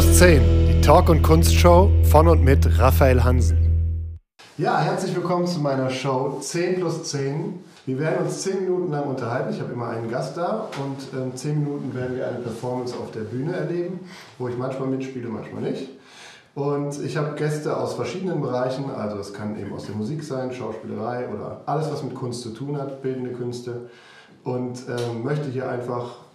plus 10, die Talk- und Kunstshow von und mit Raphael Hansen. Ja, herzlich willkommen zu meiner Show 10 plus 10. Wir werden uns 10 Minuten lang unterhalten. Ich habe immer einen Gast da und in ähm, 10 Minuten werden wir eine Performance auf der Bühne erleben, wo ich manchmal mitspiele, manchmal nicht. Und ich habe Gäste aus verschiedenen Bereichen, also es kann eben aus der Musik sein, Schauspielerei oder alles, was mit Kunst zu tun hat, bildende Künste. Und ähm, möchte hier einfach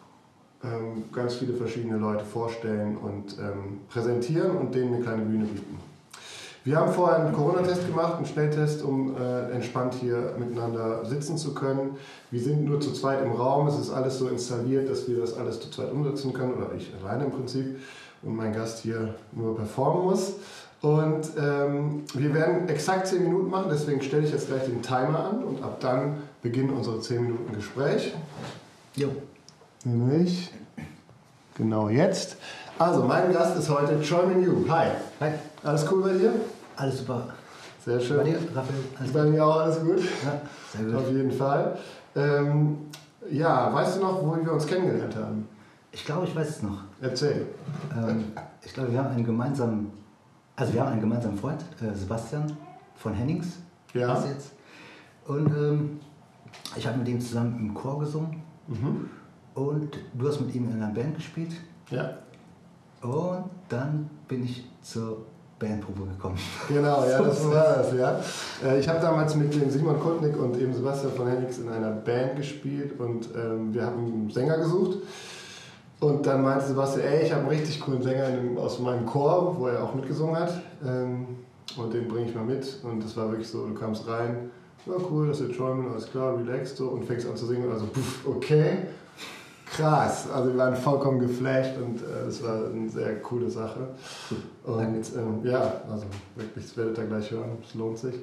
ähm, ganz viele verschiedene Leute vorstellen und ähm, präsentieren und denen eine kleine Bühne bieten. Wir haben vorher einen Corona-Test gemacht, einen Schnelltest, um äh, entspannt hier miteinander sitzen zu können. Wir sind nur zu zweit im Raum, es ist alles so installiert, dass wir das alles zu zweit umsetzen können, oder ich alleine im Prinzip, und mein Gast hier nur performen muss. Und ähm, wir werden exakt 10 Minuten machen, deswegen stelle ich jetzt gleich den Timer an und ab dann beginnen unsere 10 Minuten Gespräch. Jo. Nämlich genau jetzt. Also, mein Gast ist heute Choi Min Yu. Hi. Hi. Alles cool bei dir? Alles super. Sehr schön. Bei dir, Raphael? Alles bei mir auch alles gut. Ja, sehr gut. Auf jeden Fall. Ähm, ja, weißt du noch, wo wir uns kennengelernt haben? Ich glaube, ich weiß es noch. Erzähl. Ähm, ich glaube, wir haben einen gemeinsamen, also wir haben einen gemeinsamen Freund, äh, Sebastian von Hennings. Ja. Jetzt. Und ähm, ich habe mit ihm zusammen im Chor gesungen. Mhm. Und du hast mit ihm in einer Band gespielt. Ja. Und dann bin ich zur Bandprobe gekommen. Genau, ja, das war das, ja. Äh, ich habe damals mit dem Simon Kutnik und eben Sebastian von Hennigs in einer Band gespielt und ähm, wir haben einen Sänger gesucht. Und dann meinte Sebastian, ey, ich habe einen richtig coolen Sänger aus meinem Chor, wo er auch mitgesungen hat. Ähm, und den bringe ich mal mit. Und das war wirklich so, du kamst rein, ja cool, das ist jetzt Träumen, alles klar, relaxed so und fängst an zu singen. Also, puff, okay krass. Also wir waren vollkommen geflasht und äh, es war eine sehr coole Sache. Und ähm, ja, also wirklich, das werdet ihr gleich hören, es lohnt sich.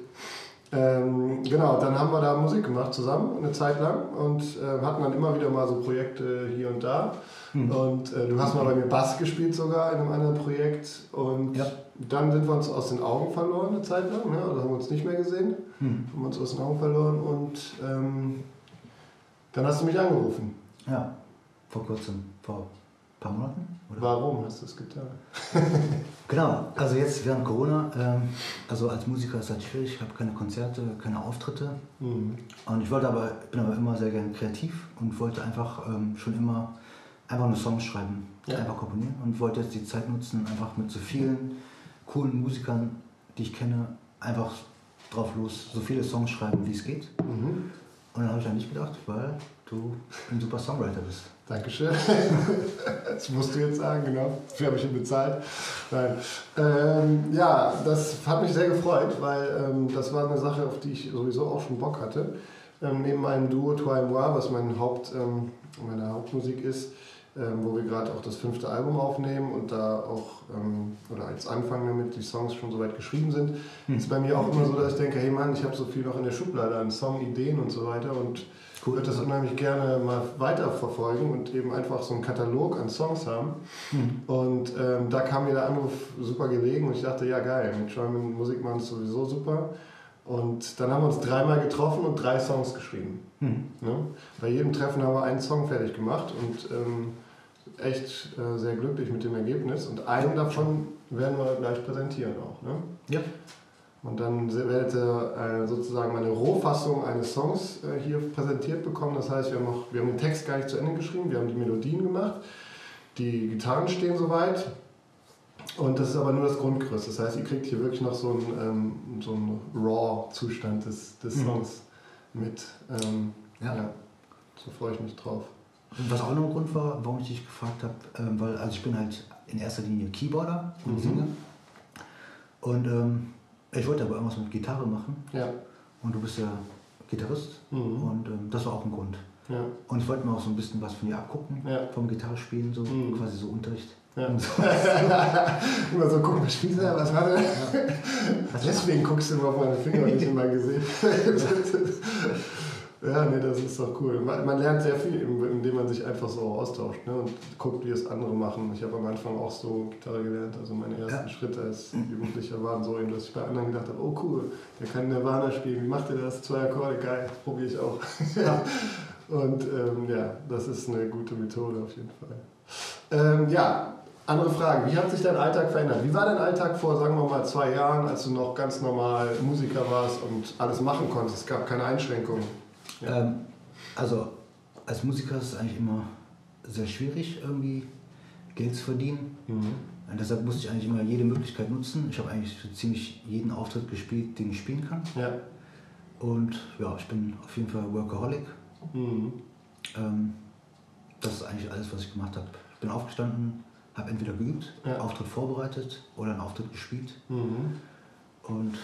Ähm, genau, dann haben wir da Musik gemacht zusammen eine Zeit lang und äh, hatten dann immer wieder mal so Projekte hier und da. Mhm. Und äh, du hast mal bei mir Bass gespielt sogar in einem anderen Projekt und ja. dann sind wir uns aus den Augen verloren eine Zeit lang, ne? oder haben wir uns nicht mehr gesehen, mhm. haben uns aus den Augen verloren und ähm, dann hast du mich angerufen. Ja. Vor kurzem, vor ein paar Monaten? Oder? Warum hast du es getan? genau, also jetzt während Corona, ähm, also als Musiker ist das schwierig, ich habe keine Konzerte, keine Auftritte. Mhm. Und ich wollte aber, bin aber immer sehr gerne kreativ und wollte einfach ähm, schon immer einfach nur Songs schreiben, ja. einfach komponieren und wollte jetzt die Zeit nutzen, einfach mit so vielen coolen Musikern, die ich kenne, einfach drauf los, so viele Songs schreiben, wie es geht. Mhm. Und dann habe ich an dich gedacht, weil du ein super Songwriter bist. Dankeschön. das musst du jetzt sagen, genau. Dafür habe ich ihn bezahlt. Nein. Ähm, ja, das hat mich sehr gefreut, weil ähm, das war eine Sache, auf die ich sowieso auch schon Bock hatte. Ähm, neben meinem Duo Toi Moi, was mein Haupt, ähm, meine Hauptmusik ist, ähm, wo wir gerade auch das fünfte Album aufnehmen und da auch, ähm, oder als Anfang damit die Songs schon soweit geschrieben sind, hm. ist bei mir auch immer so, dass ich denke, hey Mann, ich habe so viel noch in der Schublade an Songideen und so weiter und cool. würde das unheimlich gerne mal weiterverfolgen und eben einfach so einen Katalog an Songs haben. Mhm. Und ähm, da kam mir der Anruf super gelegen und ich dachte, ja geil, mit German Musik machen ist sowieso super. Und dann haben wir uns dreimal getroffen und drei Songs geschrieben. Mhm. Ne? Bei jedem Treffen haben wir einen Song fertig gemacht und ähm, echt äh, sehr glücklich mit dem Ergebnis. Und einen davon werden wir gleich präsentieren auch. Ne? Ja. Und dann werdet ihr äh, sozusagen meine Rohfassung eines Songs äh, hier präsentiert bekommen. Das heißt, wir haben, noch, wir haben den Text gar nicht zu Ende geschrieben, wir haben die Melodien gemacht, die Gitarren stehen soweit. Und das ist aber nur das Grundgerüst. Das heißt, ihr kriegt hier wirklich noch so einen, ähm, so einen Raw-Zustand des, des mhm. Songs mhm. mit. Ähm, ja. ja. So freue ich mich drauf. Und was auch noch ein Grund war, warum ich dich gefragt habe, ähm, weil also ich bin halt in erster Linie Keyboarder und mhm. Singer. Und ähm, ich wollte aber irgendwas mit Gitarre machen. Ja. Und du bist ja Gitarrist. Mhm. Und ähm, das war auch ein Grund. Ja. Und ich wollte mir auch so ein bisschen was von dir abgucken, ja. vom Gitarrespielen, so mhm. quasi so Unterricht. Ja. So. immer so gucken, was spielt er, was hat er? Deswegen guckst du immer auf meine Finger und nicht in mein Gesicht. Ja, nee, das ist doch cool. Man, man lernt sehr viel, indem man sich einfach so austauscht ne, und guckt, wie es andere machen. Ich habe am Anfang auch so Gitarre gelernt. Also meine ersten ja. Schritte als Jugendlicher waren so, dass ich bei anderen gedacht habe, oh cool, der kann Nirvana spielen. Wie macht der das? Zwei Akkorde, geil, probiere ich auch. Ja. und ähm, ja, das ist eine gute Methode auf jeden Fall. Ähm, ja, andere Frage, wie hat sich dein Alltag verändert? Wie war dein Alltag vor, sagen wir mal, zwei Jahren, als du noch ganz normal Musiker warst und alles machen konntest? Es gab keine Einschränkungen. Ja. Ähm, also als Musiker ist es eigentlich immer sehr schwierig, irgendwie Geld zu verdienen. Mhm. Und deshalb musste ich eigentlich immer jede Möglichkeit nutzen. Ich habe eigentlich so ziemlich jeden Auftritt gespielt, den ich spielen kann. Ja. Und ja, ich bin auf jeden Fall Workaholic. Mhm. Ähm, das ist eigentlich alles, was ich gemacht habe. Ich bin aufgestanden, habe entweder geübt, ja. Auftritt vorbereitet oder einen Auftritt gespielt. Mhm. Und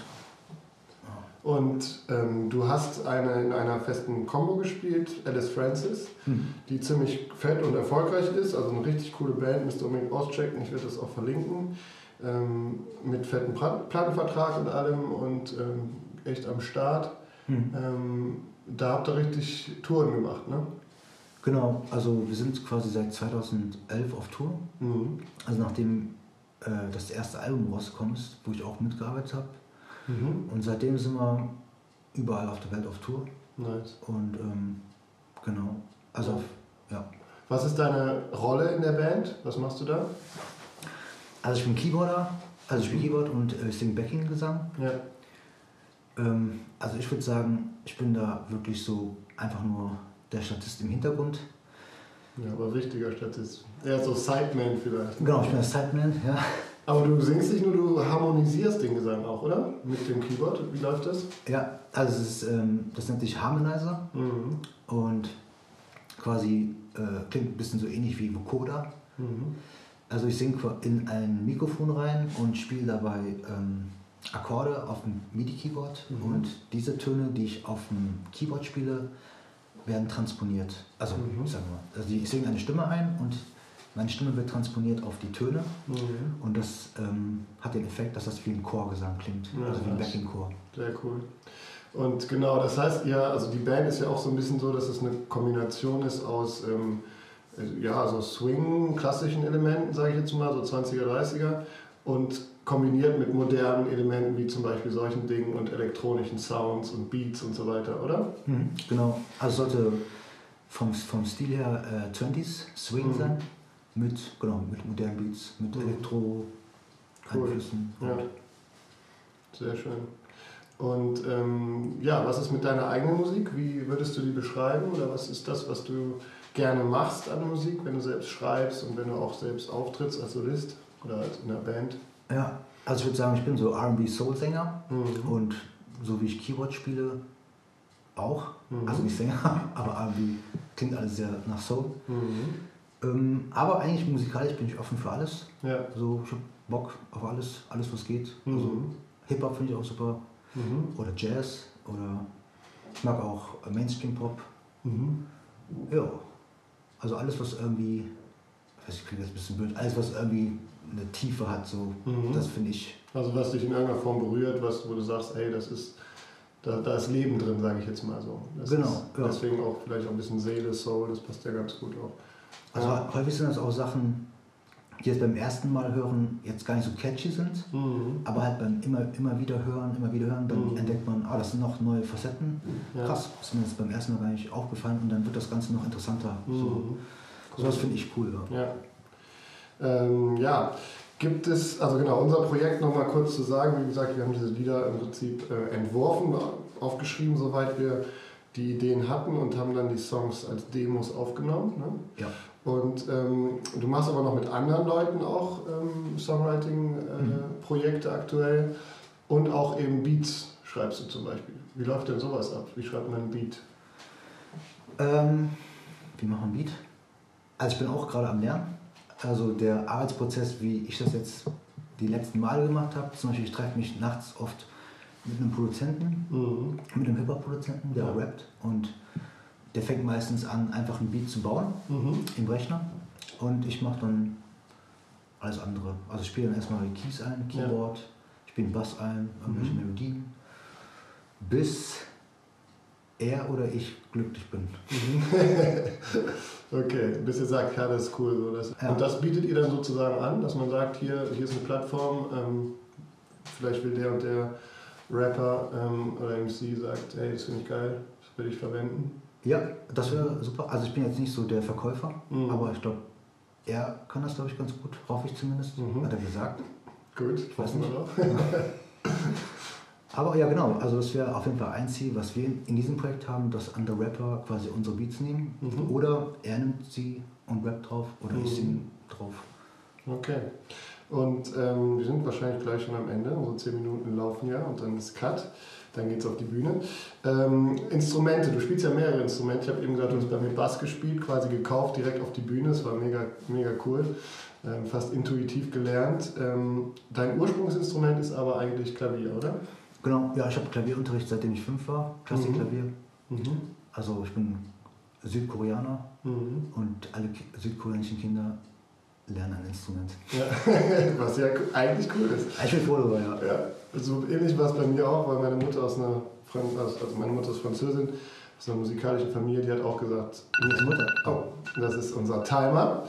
und ähm, du hast eine, in einer festen Combo gespielt, Alice Francis, mhm. die ziemlich fett und erfolgreich ist. Also eine richtig coole Band, müsst ihr unbedingt auschecken. Ich werde das auch verlinken. Ähm, mit fetten Plattenvertrag und allem und ähm, echt am Start. Mhm. da habt ihr richtig Touren gemacht, ne? Genau, also wir sind quasi seit 2011 auf Tour. Mhm. Also nachdem äh, das erste Album rausgekommen ist, wo ich auch mitgearbeitet habe, Mhm. Und seitdem sind wir überall auf der Welt auf Tour. Nice. Und ähm, genau. Also, ja. Was ist deine Rolle in der Band? Was machst du da? Also ich bin Keyboarder, also ich spiele Keyboard und äh, singe Backing-Gesang. Ja. Ähm, also ich würde sagen, ich bin da wirklich so einfach nur der Statist im Hintergrund. Ja, aber wichtiger Statist. Eher so Sideman vielleicht. Genau, ich bin der Sideman, ja. Aber du singst nicht nur, du harmonisierst den Gesang auch, oder? Mit dem Keyboard. Wie läuft das? Ja, also ist, ähm, das nennt sich Harmonizer mhm. und quasi äh, klingt ein bisschen so ähnlich wie Vocoder. Mhm. Also ich singe in ein Mikrofon rein und spiele dabei ähm, Akkorde auf dem MIDI-Keyboard mhm. und diese Töne, die ich auf dem Keyboard spiele, werden transponiert. Also, mhm. ich sag mal, also ich singe eine Stimme ein und meine Stimme wird transponiert auf die Töne mhm. und das ähm, hat den Effekt, dass das wie ein Chorgesang klingt, ja, also wie ein Backing-Chor. Sehr cool. Und genau, das heißt, ja, also die Band ist ja auch so ein bisschen so, dass es eine Kombination ist aus ähm, ja, also Swing, klassischen Elementen, sage ich jetzt mal, so 20er, 30er und kombiniert mit modernen Elementen wie zum Beispiel solchen Dingen und elektronischen Sounds und Beats und so weiter, oder? Mhm, genau, also sollte vom, vom Stil her äh, 20s Swing mhm. sein mit, genau, mit modernen Beats, mit mhm. Elektro-Einflüssen. Cool. Ja. Sehr schön. Und ähm, ja, was ist mit deiner eigenen Musik? Wie würdest du die beschreiben? Oder was ist das, was du gerne machst an Musik, wenn du selbst schreibst und wenn du auch selbst auftrittst als Solist oder als in einer Band? Ja, also ich würde sagen, ich bin so RB Soul-Sänger mhm. und so wie ich Keyboard spiele, auch. Mhm. Also nicht Sänger, aber RB klingt alles sehr nach Soul. Mhm. Ähm, aber eigentlich musikalisch bin ich offen für alles. Ja. So, ich habe Bock auf alles, alles was geht. Mhm. Also Hip-Hop finde ich auch super. Mhm. Oder Jazz. Oder ich mag auch Mainstream-Pop. Mhm. Ja. Also alles, was irgendwie, ich weiß ich klingt jetzt ein bisschen blöd, alles, was irgendwie eine Tiefe hat, so, mhm. das finde ich. Also was dich in irgendeiner Form berührt, was, wo du sagst, ey, das ist, da, da ist Leben drin, sage ich jetzt mal so. Das genau. Ja. Deswegen auch vielleicht auch ein bisschen Seele, Soul, das passt ja ganz gut auch. Also ja. häufig sind das auch Sachen, die jetzt beim ersten Mal hören jetzt gar nicht so catchy sind, mhm. aber halt beim immer, immer wieder hören, immer wieder hören, dann mhm. entdeckt man, ah, das sind noch neue Facetten. Ja. Krass, ist mir jetzt beim ersten Mal gar nicht aufgefallen und dann wird das Ganze noch interessanter. Mhm. So, cool. das finde ich cool. Ja. Ja. Ähm, ja. Gibt es, also genau, unser Projekt nochmal kurz zu sagen, wie gesagt, wir haben diese Lieder im Prinzip äh, entworfen, aufgeschrieben, soweit wir die Ideen hatten und haben dann die Songs als Demos aufgenommen. Ne? Ja. Und ähm, du machst aber noch mit anderen Leuten auch ähm, Songwriting-Projekte äh, mhm. aktuell und auch eben Beats schreibst du zum Beispiel. Wie läuft denn sowas ab? Wie schreibt man ein Beat? Ähm, wie machen ein Beat? Also ich bin auch gerade am Lernen. Also der Arbeitsprozess, wie ich das jetzt die letzten Male gemacht habe, zum Beispiel ich treffe mich nachts oft mit einem Produzenten, mhm. mit einem Hip-Hop-Produzenten, der ja. rappt und der fängt meistens an, einfach ein Beat zu bauen mhm. im Rechner und ich mache dann alles andere. Also ich spiele dann erstmal die Keys ein, Keyboard, ja. ich spiele den Bass ein, irgendwelche mhm. Melodien, bis er oder ich glücklich bin. Mhm. okay, bis ihr sagt, ja, das ist cool. So, das, ja. Und das bietet ihr dann sozusagen an, dass man sagt, hier, hier ist eine Plattform, ähm, vielleicht will der und der Rapper ähm, oder MC sagt, hey, das finde ich geil, das will ich verwenden. Ja, das wäre super. Also ich bin jetzt nicht so der Verkäufer, mhm. aber ich glaube, er kann das, glaube ich, ganz gut, hoffe ich zumindest, mhm. hat er gesagt. Gut, ich weiß nicht. Aber ja, genau, also das wäre auf jeden Fall ein Ziel, was wir in diesem Projekt haben, dass andere Rapper quasi unsere Beats nehmen. Mhm. Oder er nimmt sie und rappt drauf oder mhm. ich singe drauf. Okay. Und ähm, wir sind wahrscheinlich gleich schon am Ende. Unsere 10 Minuten laufen ja und dann ist Cut. Dann geht es auf die Bühne. Ähm, Instrumente, du spielst ja mehrere Instrumente. Ich habe eben gesagt, du hast bei mir Bass gespielt, quasi gekauft, direkt auf die Bühne. Das war mega, mega cool. Ähm, fast intuitiv gelernt. Ähm, dein Ursprungsinstrument ist aber eigentlich Klavier, oder? Genau, ja, ich habe Klavierunterricht seitdem ich fünf war, Klassikklavier. Mhm. Mhm. Also ich bin Südkoreaner mhm. und alle südkoreanischen Kinder lernen ein Instrument. Ja. Was ja eigentlich cool ist. Ich bin froh darüber, ja. ja. So ähnlich war es bei mir auch, weil meine Mutter aus einer also meine Mutter ist Französin, aus einer musikalischen Familie, die hat auch gesagt, meine Mutter. Oh, das ist unser Timer.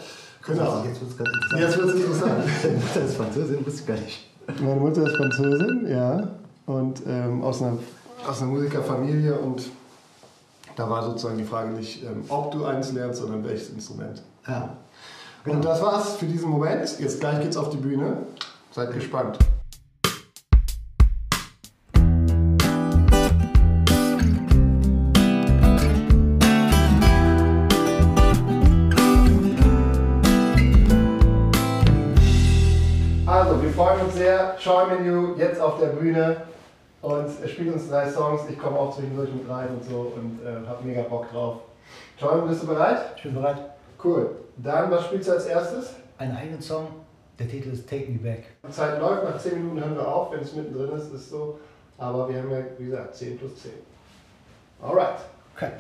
Genau. Jetzt wird es ganz interessant. Jetzt wird es interessant. Meine Mutter ist Französin, wusste ich gar nicht. Meine Mutter ist Französin, ja und ähm, aus, einer, aus einer Musikerfamilie und da war sozusagen die Frage nicht, ähm, ob du eins lernst, sondern welches Instrument. Ja. Genau. Und das war's für diesen Moment. Jetzt gleich geht's auf die Bühne. Seid gespannt. Also, wir freuen uns sehr. Show jetzt auf der Bühne. Und spielt uns drei Songs. Ich komme auch zwischendurch mit rein und so und äh, habe mega Bock drauf. John, bist du bereit? Ich bin bereit. Cool. Dann, was spielst du als erstes? Einen eigenen Song. Der Titel ist Take Me Back. Die Zeit läuft, nach 10 Minuten hören wir auf. Wenn es mittendrin ist, ist so. Aber wir haben ja, wie gesagt, 10 plus 10. Alright. Okay.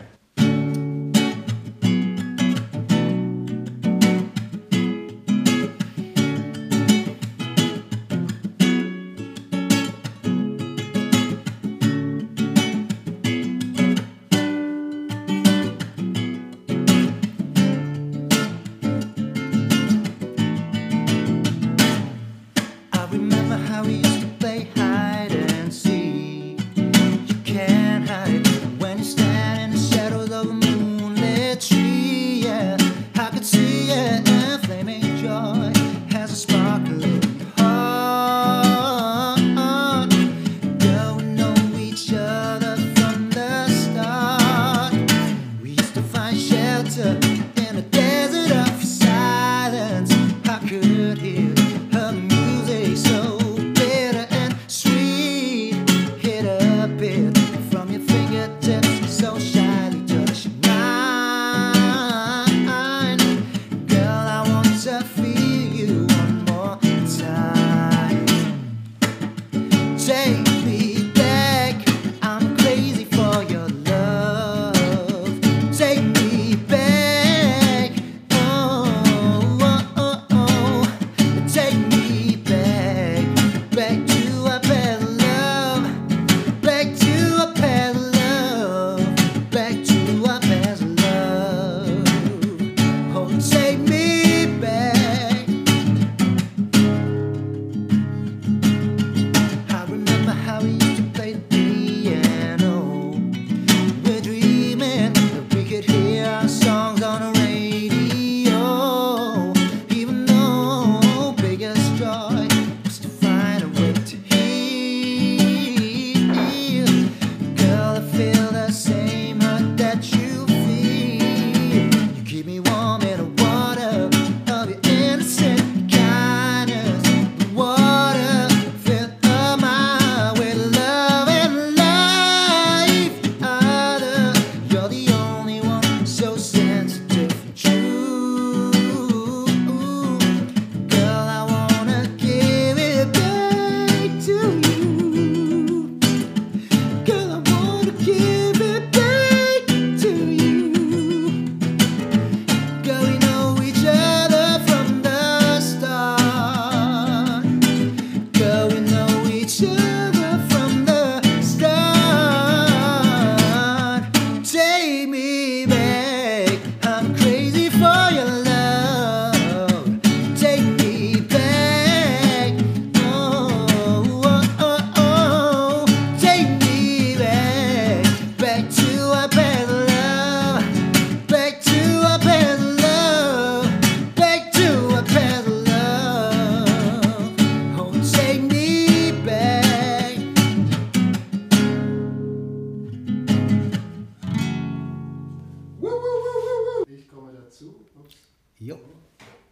zu. Ups. Jo,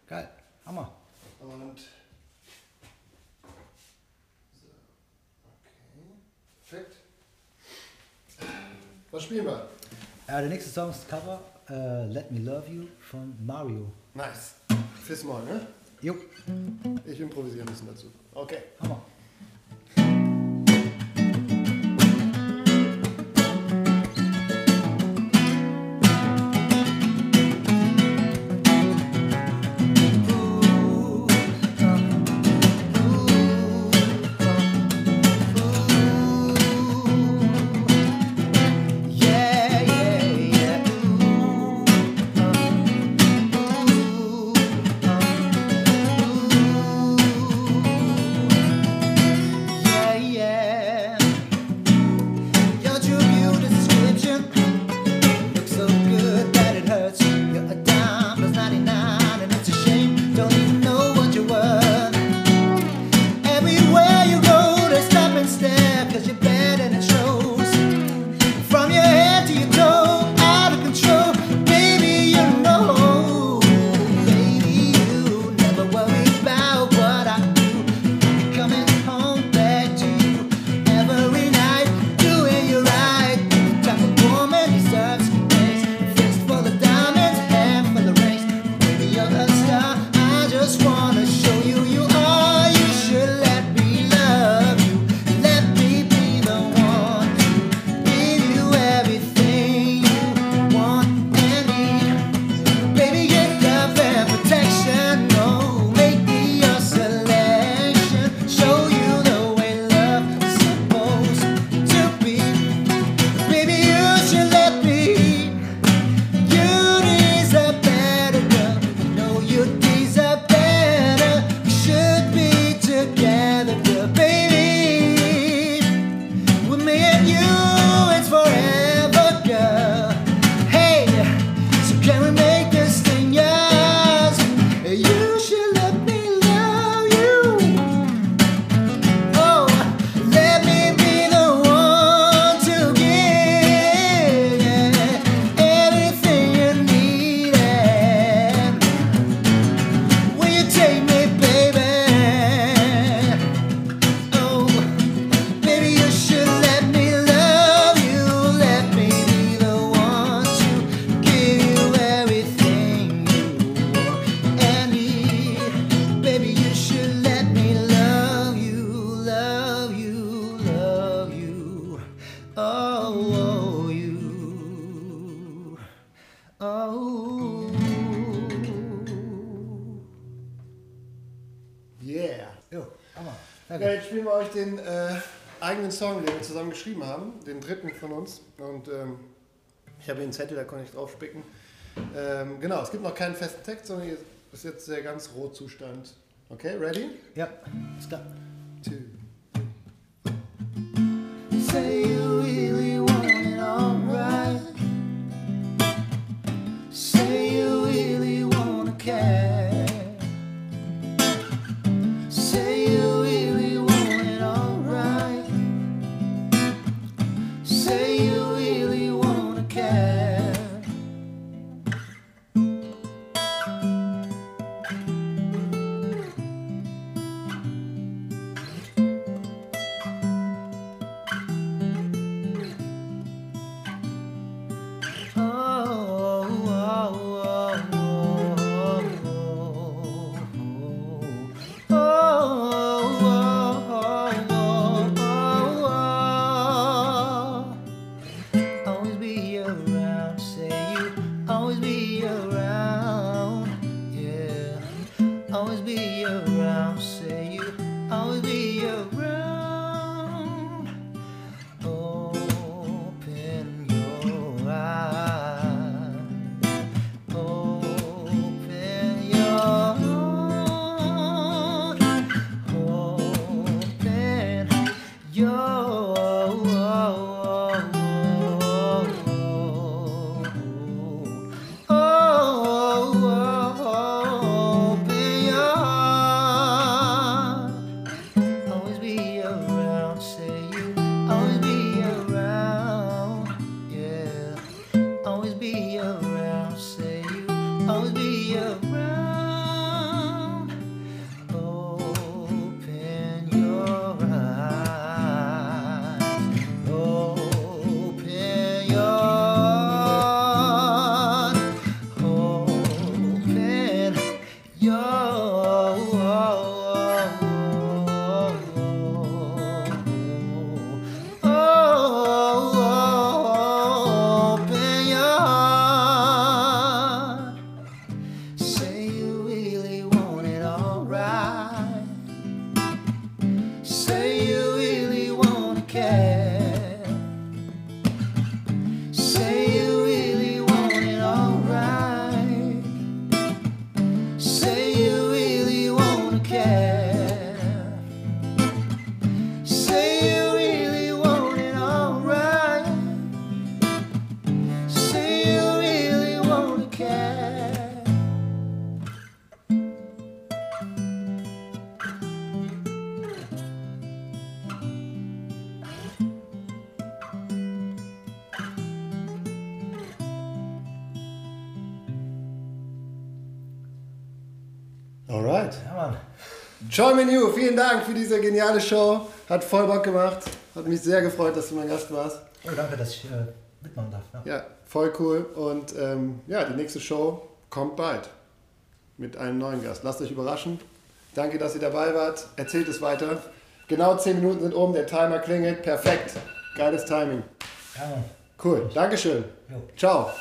geil, Hammer. Und so, okay, perfekt. Was spielen wir? Äh, der nächste Song ist Cover uh, Let Me Love You von Mario. Nice. Fürs Mal, ne? Jo. Ich improvisiere ein bisschen dazu. Okay. Hammer. spielen wir euch den äh, eigenen Song, den wir zusammen geschrieben haben, den dritten von uns. Und ähm, ich habe hier einen Zettel, da konnte ich draufspicken. Ähm, genau, es gibt noch keinen festen Text, sondern hier ist jetzt der ganz rohe Zustand. Okay, ready? Ja, ist klar. Two. Say you Oh, Say Alright. Ja, Mann. Ciao Menu, vielen Dank für diese geniale Show. Hat voll Bock gemacht. Hat mich sehr gefreut, dass du mein Gast warst. Oh, danke, dass ich äh, mitmachen darf. Ja, ja voll cool. Und ähm, ja, die nächste Show kommt bald mit einem neuen Gast. Lasst euch überraschen. Danke, dass ihr dabei wart. Erzählt es weiter. Genau 10 Minuten sind um, der Timer klingelt. Perfekt. Geiles Timing. Ja, Mann. Cool. Dankeschön. Jo. Ciao.